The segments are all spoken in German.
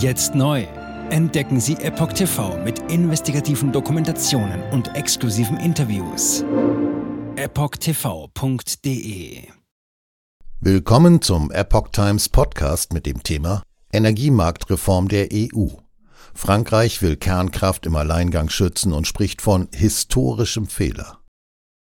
Jetzt neu. Entdecken Sie Epoch TV mit investigativen Dokumentationen und exklusiven Interviews. EpochTV.de Willkommen zum Epoch Times Podcast mit dem Thema Energiemarktreform der EU. Frankreich will Kernkraft im Alleingang schützen und spricht von historischem Fehler.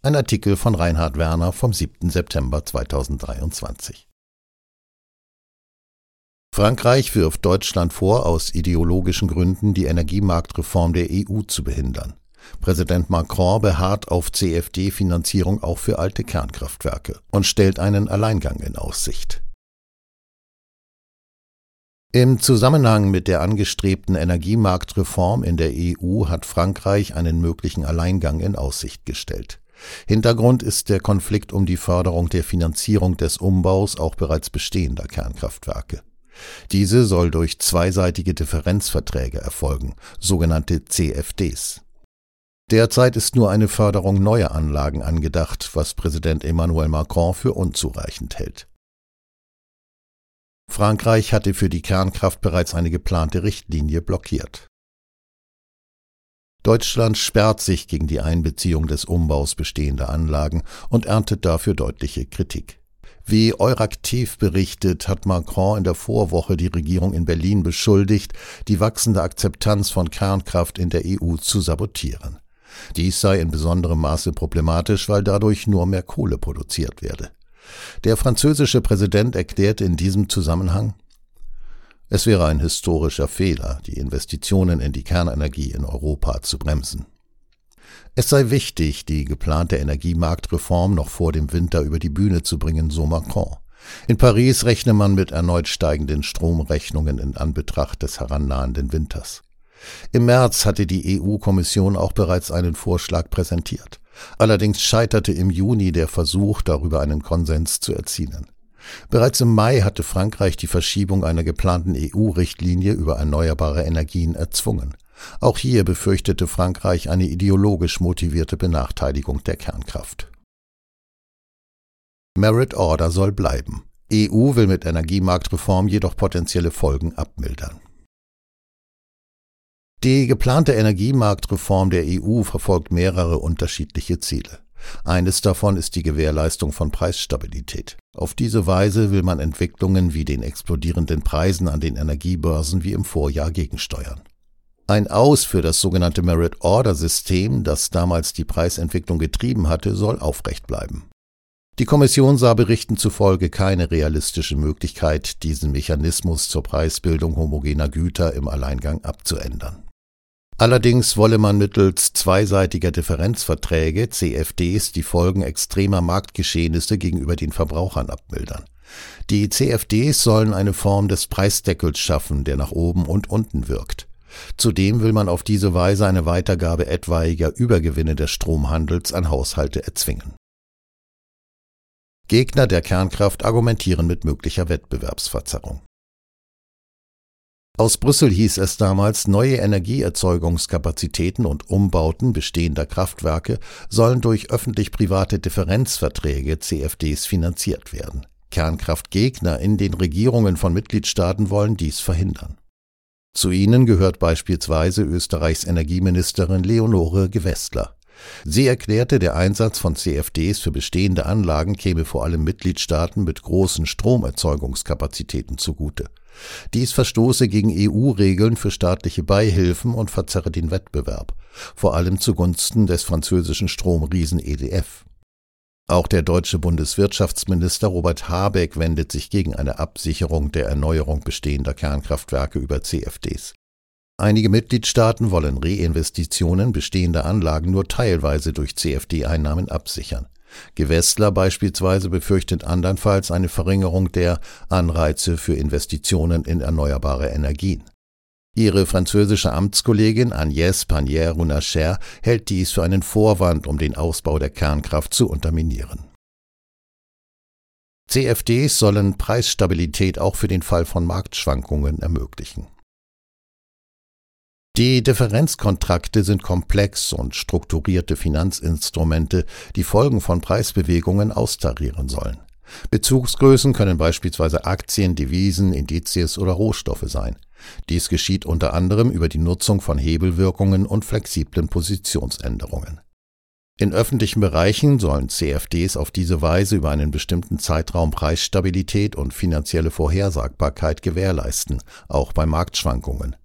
Ein Artikel von Reinhard Werner vom 7. September 2023. Frankreich wirft Deutschland vor, aus ideologischen Gründen die Energiemarktreform der EU zu behindern. Präsident Macron beharrt auf CFD-Finanzierung auch für alte Kernkraftwerke und stellt einen Alleingang in Aussicht. Im Zusammenhang mit der angestrebten Energiemarktreform in der EU hat Frankreich einen möglichen Alleingang in Aussicht gestellt. Hintergrund ist der Konflikt um die Förderung der Finanzierung des Umbaus auch bereits bestehender Kernkraftwerke. Diese soll durch zweiseitige Differenzverträge erfolgen, sogenannte CFDs. Derzeit ist nur eine Förderung neuer Anlagen angedacht, was Präsident Emmanuel Macron für unzureichend hält. Frankreich hatte für die Kernkraft bereits eine geplante Richtlinie blockiert. Deutschland sperrt sich gegen die Einbeziehung des Umbaus bestehender Anlagen und erntet dafür deutliche Kritik. Wie Euraktiv berichtet, hat Macron in der Vorwoche die Regierung in Berlin beschuldigt, die wachsende Akzeptanz von Kernkraft in der EU zu sabotieren. Dies sei in besonderem Maße problematisch, weil dadurch nur mehr Kohle produziert werde. Der französische Präsident erklärte in diesem Zusammenhang, es wäre ein historischer Fehler, die Investitionen in die Kernenergie in Europa zu bremsen. Es sei wichtig, die geplante Energiemarktreform noch vor dem Winter über die Bühne zu bringen, so Macron. In Paris rechne man mit erneut steigenden Stromrechnungen in Anbetracht des herannahenden Winters. Im März hatte die EU-Kommission auch bereits einen Vorschlag präsentiert. Allerdings scheiterte im Juni der Versuch, darüber einen Konsens zu erzielen. Bereits im Mai hatte Frankreich die Verschiebung einer geplanten EU-Richtlinie über erneuerbare Energien erzwungen. Auch hier befürchtete Frankreich eine ideologisch motivierte Benachteiligung der Kernkraft. Merit Order soll bleiben. EU will mit Energiemarktreform jedoch potenzielle Folgen abmildern. Die geplante Energiemarktreform der EU verfolgt mehrere unterschiedliche Ziele. Eines davon ist die Gewährleistung von Preisstabilität. Auf diese Weise will man Entwicklungen wie den explodierenden Preisen an den Energiebörsen wie im Vorjahr gegensteuern. Ein Aus für das sogenannte Merit-Order-System, das damals die Preisentwicklung getrieben hatte, soll aufrecht bleiben. Die Kommission sah Berichten zufolge keine realistische Möglichkeit, diesen Mechanismus zur Preisbildung homogener Güter im Alleingang abzuändern. Allerdings wolle man mittels zweiseitiger Differenzverträge CFDs die Folgen extremer Marktgeschehnisse gegenüber den Verbrauchern abmildern. Die CFDs sollen eine Form des Preisdeckels schaffen, der nach oben und unten wirkt. Zudem will man auf diese Weise eine Weitergabe etwaiger Übergewinne des Stromhandels an Haushalte erzwingen. Gegner der Kernkraft argumentieren mit möglicher Wettbewerbsverzerrung. Aus Brüssel hieß es damals, neue Energieerzeugungskapazitäten und Umbauten bestehender Kraftwerke sollen durch öffentlich-private Differenzverträge CFDs finanziert werden. Kernkraftgegner in den Regierungen von Mitgliedstaaten wollen dies verhindern. Zu ihnen gehört beispielsweise Österreichs Energieministerin Leonore Gewessler. Sie erklärte, der Einsatz von CFDs für bestehende Anlagen käme vor allem Mitgliedstaaten mit großen Stromerzeugungskapazitäten zugute. Dies verstoße gegen EU-Regeln für staatliche Beihilfen und verzerre den Wettbewerb, vor allem zugunsten des französischen Stromriesen EDF. Auch der deutsche Bundeswirtschaftsminister Robert Habeck wendet sich gegen eine Absicherung der Erneuerung bestehender Kernkraftwerke über CFDs. Einige Mitgliedstaaten wollen Reinvestitionen bestehender Anlagen nur teilweise durch CFD-Einnahmen absichern. Gewessler beispielsweise befürchtet andernfalls eine Verringerung der Anreize für Investitionen in erneuerbare Energien. Ihre französische Amtskollegin Agnès Pannier-Runacher hält dies für einen Vorwand, um den Ausbau der Kernkraft zu unterminieren. CFDs sollen Preisstabilität auch für den Fall von Marktschwankungen ermöglichen. Die Differenzkontrakte sind komplex und strukturierte Finanzinstrumente, die Folgen von Preisbewegungen austarieren sollen. Bezugsgrößen können beispielsweise Aktien, Devisen, Indizes oder Rohstoffe sein. Dies geschieht unter anderem über die Nutzung von Hebelwirkungen und flexiblen Positionsänderungen. In öffentlichen Bereichen sollen CFDs auf diese Weise über einen bestimmten Zeitraum Preisstabilität und finanzielle Vorhersagbarkeit gewährleisten, auch bei Marktschwankungen.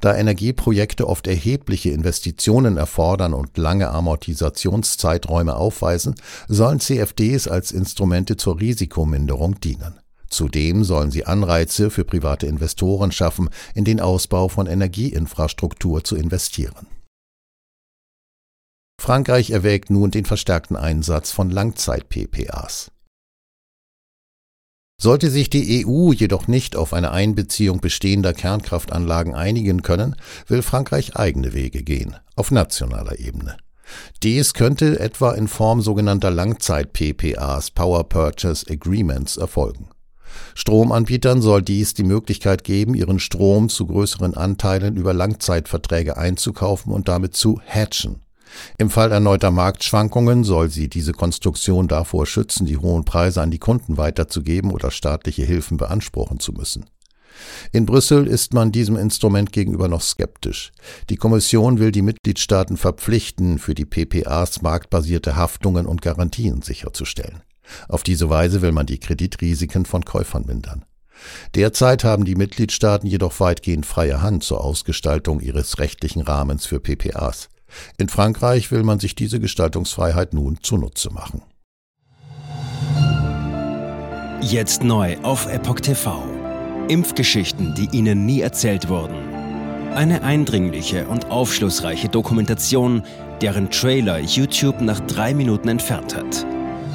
Da Energieprojekte oft erhebliche Investitionen erfordern und lange Amortisationszeiträume aufweisen, sollen CFDs als Instrumente zur Risikominderung dienen. Zudem sollen sie Anreize für private Investoren schaffen, in den Ausbau von Energieinfrastruktur zu investieren. Frankreich erwägt nun den verstärkten Einsatz von Langzeit-PPAs. Sollte sich die EU jedoch nicht auf eine Einbeziehung bestehender Kernkraftanlagen einigen können, will Frankreich eigene Wege gehen, auf nationaler Ebene. Dies könnte etwa in Form sogenannter Langzeit-PPAs Power Purchase Agreements erfolgen. Stromanbietern soll dies die Möglichkeit geben, ihren Strom zu größeren Anteilen über Langzeitverträge einzukaufen und damit zu hatchen. Im Fall erneuter Marktschwankungen soll sie diese Konstruktion davor schützen, die hohen Preise an die Kunden weiterzugeben oder staatliche Hilfen beanspruchen zu müssen. In Brüssel ist man diesem Instrument gegenüber noch skeptisch. Die Kommission will die Mitgliedstaaten verpflichten, für die PPAs marktbasierte Haftungen und Garantien sicherzustellen. Auf diese Weise will man die Kreditrisiken von Käufern mindern. Derzeit haben die Mitgliedstaaten jedoch weitgehend freie Hand zur Ausgestaltung ihres rechtlichen Rahmens für PPAs. In Frankreich will man sich diese Gestaltungsfreiheit nun zunutze machen. Jetzt neu auf Epoch TV. Impfgeschichten, die Ihnen nie erzählt wurden. Eine eindringliche und aufschlussreiche Dokumentation, deren Trailer YouTube nach drei Minuten entfernt hat.